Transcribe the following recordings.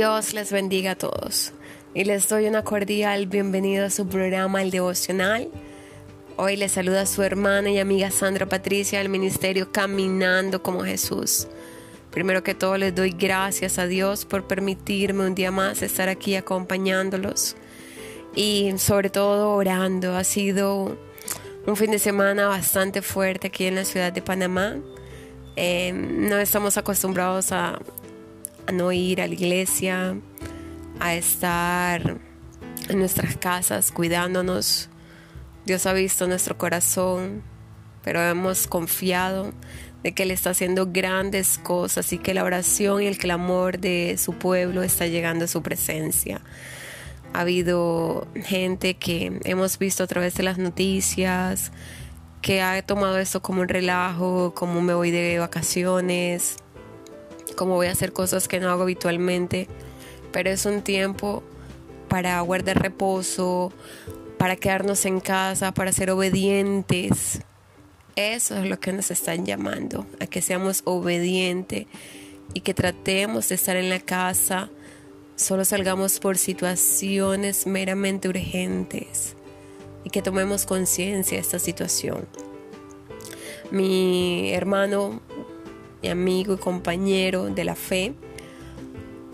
Dios les bendiga a todos y les doy una cordial bienvenida a su programa El Devocional. Hoy les saluda su hermana y amiga Sandra Patricia del Ministerio Caminando como Jesús. Primero que todo les doy gracias a Dios por permitirme un día más estar aquí acompañándolos y sobre todo orando. Ha sido un fin de semana bastante fuerte aquí en la ciudad de Panamá. Eh, no estamos acostumbrados a, a no ir a la iglesia, a estar en nuestras casas cuidándonos. Dios ha visto nuestro corazón, pero hemos confiado de que Él está haciendo grandes cosas y que la oración y el clamor de su pueblo está llegando a su presencia. Ha habido gente que hemos visto a través de las noticias que ha tomado esto como un relajo, como me voy de vacaciones, como voy a hacer cosas que no hago habitualmente, pero es un tiempo para guardar reposo, para quedarnos en casa, para ser obedientes. Eso es lo que nos están llamando, a que seamos obedientes y que tratemos de estar en la casa, solo salgamos por situaciones meramente urgentes y que tomemos conciencia de esta situación. Mi hermano, mi amigo y compañero de la fe,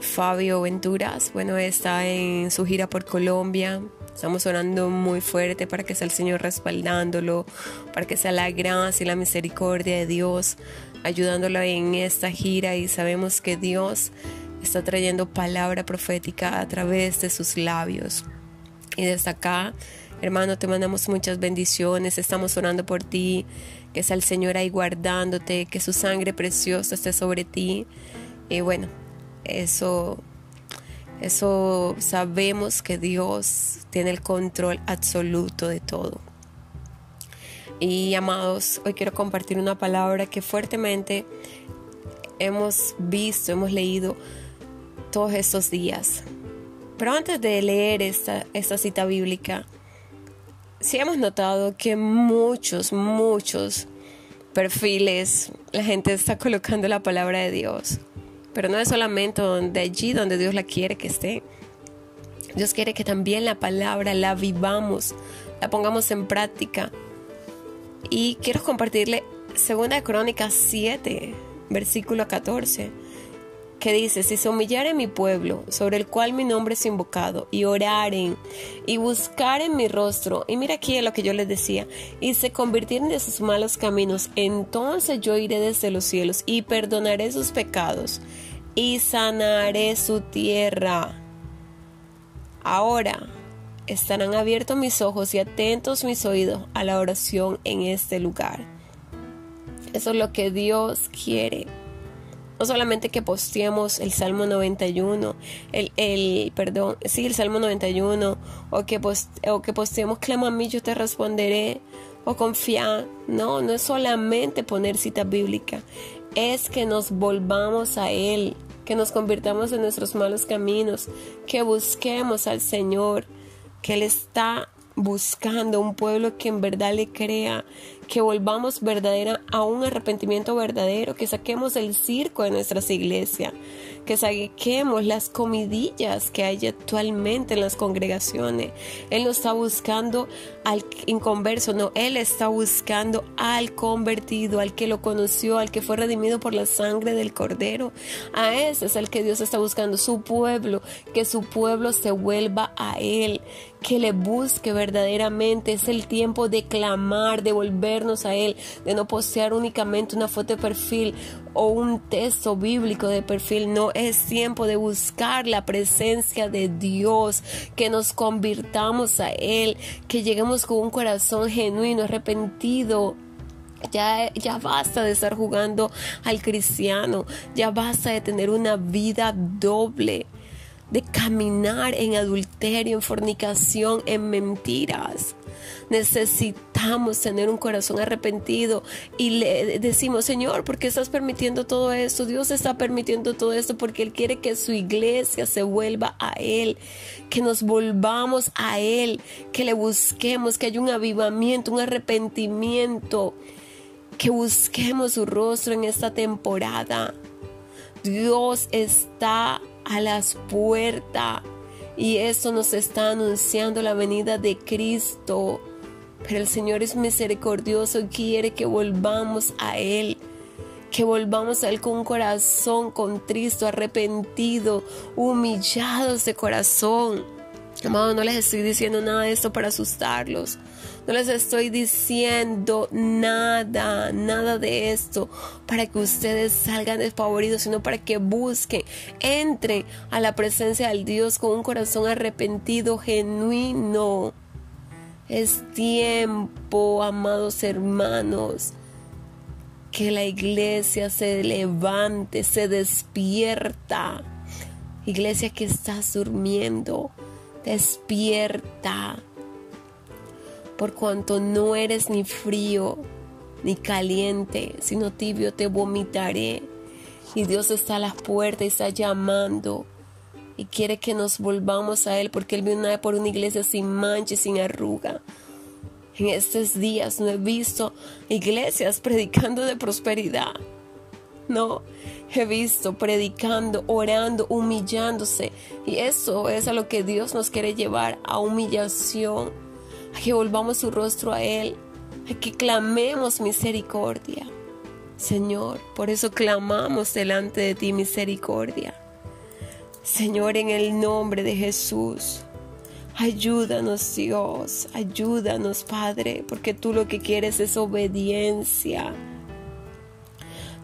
Fabio Venturas, bueno, está en su gira por Colombia. Estamos orando muy fuerte para que sea el Señor respaldándolo, para que sea la gracia y la misericordia de Dios ayudándolo en esta gira y sabemos que Dios está trayendo palabra profética a través de sus labios. Y desde acá Hermano, te mandamos muchas bendiciones, estamos orando por ti, que sea el Señor ahí guardándote, que su sangre preciosa esté sobre ti. Y bueno, eso, eso sabemos que Dios tiene el control absoluto de todo. Y amados, hoy quiero compartir una palabra que fuertemente hemos visto, hemos leído todos estos días. Pero antes de leer esta, esta cita bíblica, sí hemos notado que muchos, muchos perfiles la gente está colocando la palabra de Dios. Pero no es solamente donde allí donde Dios la quiere que esté. Dios quiere que también la palabra la vivamos, la pongamos en práctica. Y quiero compartirle 2 Crónicas 7, versículo 14 que dice, si se humillare mi pueblo, sobre el cual mi nombre es invocado, y oraren, y buscaren mi rostro, y mira aquí lo que yo les decía, y se convirtieren de sus malos caminos, entonces yo iré desde los cielos, y perdonaré sus pecados, y sanaré su tierra. Ahora estarán abiertos mis ojos y atentos mis oídos a la oración en este lugar. Eso es lo que Dios quiere no solamente que posteemos el Salmo 91, el, el perdón, sí, el Salmo 91, o que, o que posteemos clama a mí, yo te responderé, o confiar. No, no es solamente poner cita bíblica, es que nos volvamos a Él, que nos convirtamos en nuestros malos caminos, que busquemos al Señor, que Él está buscando un pueblo que en verdad le crea, que volvamos verdadera a un arrepentimiento verdadero, que saquemos el circo de nuestras iglesias, que saquemos las comidillas que hay actualmente en las congregaciones. Él no está buscando al inconverso, no, Él está buscando al convertido, al que lo conoció, al que fue redimido por la sangre del Cordero. A ese es el que Dios está buscando, su pueblo, que su pueblo se vuelva a Él, que le busque verdaderamente. Es el tiempo de clamar, de a Él, de no poseer únicamente una foto de perfil o un texto bíblico de perfil. No, es tiempo de buscar la presencia de Dios, que nos convirtamos a Él, que lleguemos con un corazón genuino, arrepentido, ya, ya, basta de estar jugando al cristiano, ya basta de tener una vida doble de caminar en adulterio, en fornicación, en mentiras. Necesitamos tener un corazón arrepentido y le decimos, Señor, ¿por qué estás permitiendo todo esto? Dios está permitiendo todo esto porque Él quiere que su iglesia se vuelva a Él, que nos volvamos a Él, que le busquemos, que haya un avivamiento, un arrepentimiento, que busquemos su rostro en esta temporada. Dios está a las puertas. Y eso nos está anunciando la venida de Cristo. Pero el Señor es misericordioso y quiere que volvamos a Él. Que volvamos a Él con un corazón contristo, arrepentido, humillados de corazón. Amado, no les estoy diciendo nada de esto para asustarlos. No les estoy diciendo nada, nada de esto para que ustedes salgan desfavoridos, sino para que busquen, entren a la presencia del Dios con un corazón arrepentido, genuino. Es tiempo, amados hermanos, que la iglesia se levante, se despierta. Iglesia que estás durmiendo, despierta por cuanto no eres ni frío ni caliente, sino tibio te vomitaré. Y Dios está a las puertas y está llamando y quiere que nos volvamos a Él porque Él viene por una iglesia sin mancha y sin arruga. En estos días no he visto iglesias predicando de prosperidad. No, he visto predicando, orando, humillándose. Y eso es a lo que Dios nos quiere llevar, a humillación a que volvamos su rostro a Él, a que clamemos misericordia. Señor, por eso clamamos delante de ti misericordia. Señor, en el nombre de Jesús, ayúdanos Dios, ayúdanos Padre, porque tú lo que quieres es obediencia.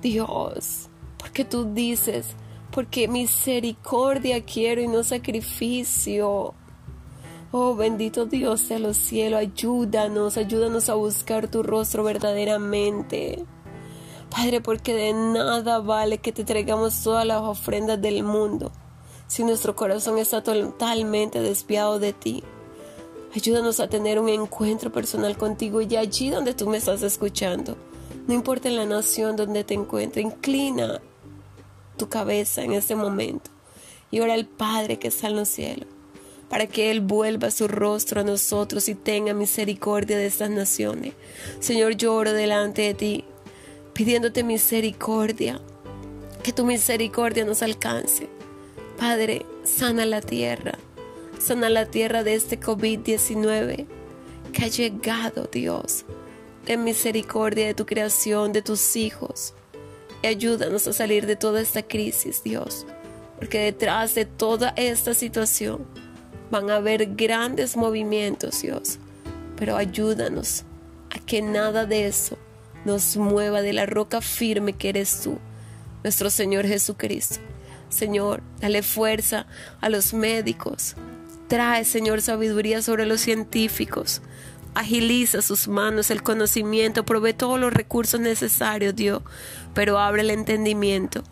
Dios, porque tú dices, porque misericordia quiero y no sacrificio. Oh bendito Dios de los cielos, ayúdanos, ayúdanos a buscar tu rostro verdaderamente. Padre, porque de nada vale que te traigamos todas las ofrendas del mundo si nuestro corazón está totalmente despiado de ti. Ayúdanos a tener un encuentro personal contigo y allí donde tú me estás escuchando. No importa la nación donde te encuentres, inclina tu cabeza en este momento y ora al Padre que está en los cielos para que Él vuelva su rostro a nosotros y tenga misericordia de estas naciones. Señor, lloro delante de ti, pidiéndote misericordia, que tu misericordia nos alcance. Padre, sana la tierra, sana la tierra de este COVID-19 que ha llegado, Dios. Ten misericordia de tu creación, de tus hijos. Y ayúdanos a salir de toda esta crisis, Dios. Porque detrás de toda esta situación Van a haber grandes movimientos, Dios, pero ayúdanos a que nada de eso nos mueva de la roca firme que eres tú, nuestro Señor Jesucristo. Señor, dale fuerza a los médicos. Trae, Señor, sabiduría sobre los científicos. Agiliza sus manos el conocimiento, provee todos los recursos necesarios, Dios, pero abre el entendimiento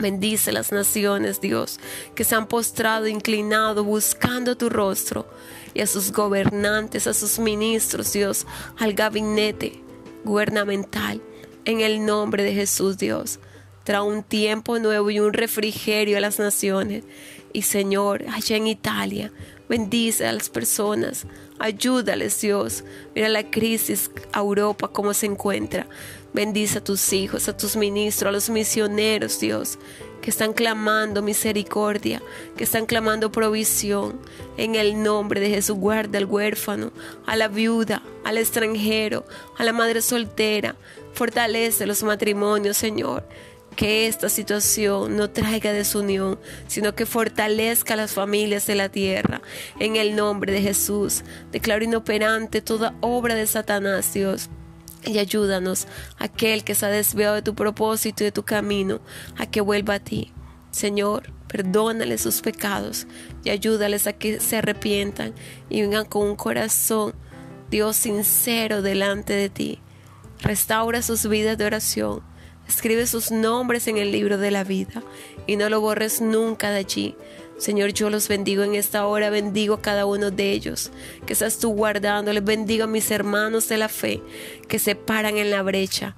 Bendice las naciones, Dios, que se han postrado, inclinado, buscando tu rostro, y a sus gobernantes, a sus ministros, Dios, al gabinete gubernamental, en el nombre de Jesús, Dios. Trae un tiempo nuevo y un refrigerio a las naciones. Y Señor, allá en Italia, bendice a las personas, ayúdales, Dios. Mira la crisis a Europa, cómo se encuentra. Bendice a tus hijos, a tus ministros, a los misioneros, Dios, que están clamando misericordia, que están clamando provisión. En el nombre de Jesús, guarda al huérfano, a la viuda, al extranjero, a la madre soltera. Fortalece los matrimonios, Señor que esta situación no traiga desunión, sino que fortalezca a las familias de la tierra. En el nombre de Jesús, declaro inoperante toda obra de Satanás, Dios y ayúdanos, aquel que se ha desviado de tu propósito y de tu camino, a que vuelva a ti. Señor, perdónale sus pecados y ayúdales a que se arrepientan y vengan con un corazón, Dios sincero, delante de ti. Restaura sus vidas de oración. Escribe sus nombres en el libro de la vida y no lo borres nunca de allí Señor, yo los bendigo en esta hora, bendigo a cada uno de ellos, que estás tú guardándoles, bendigo a mis hermanos de la fe que se paran en la brecha.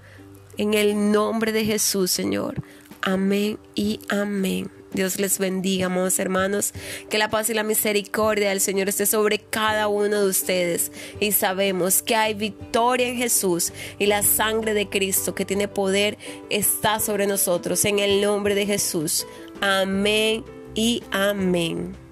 En el nombre de Jesús, Señor. Amén y amén. Dios les bendiga, amados hermanos. Que la paz y la misericordia del Señor esté sobre cada uno de ustedes. Y sabemos que hay victoria en Jesús y la sangre de Cristo que tiene poder está sobre nosotros. En el nombre de Jesús. Amén y amén.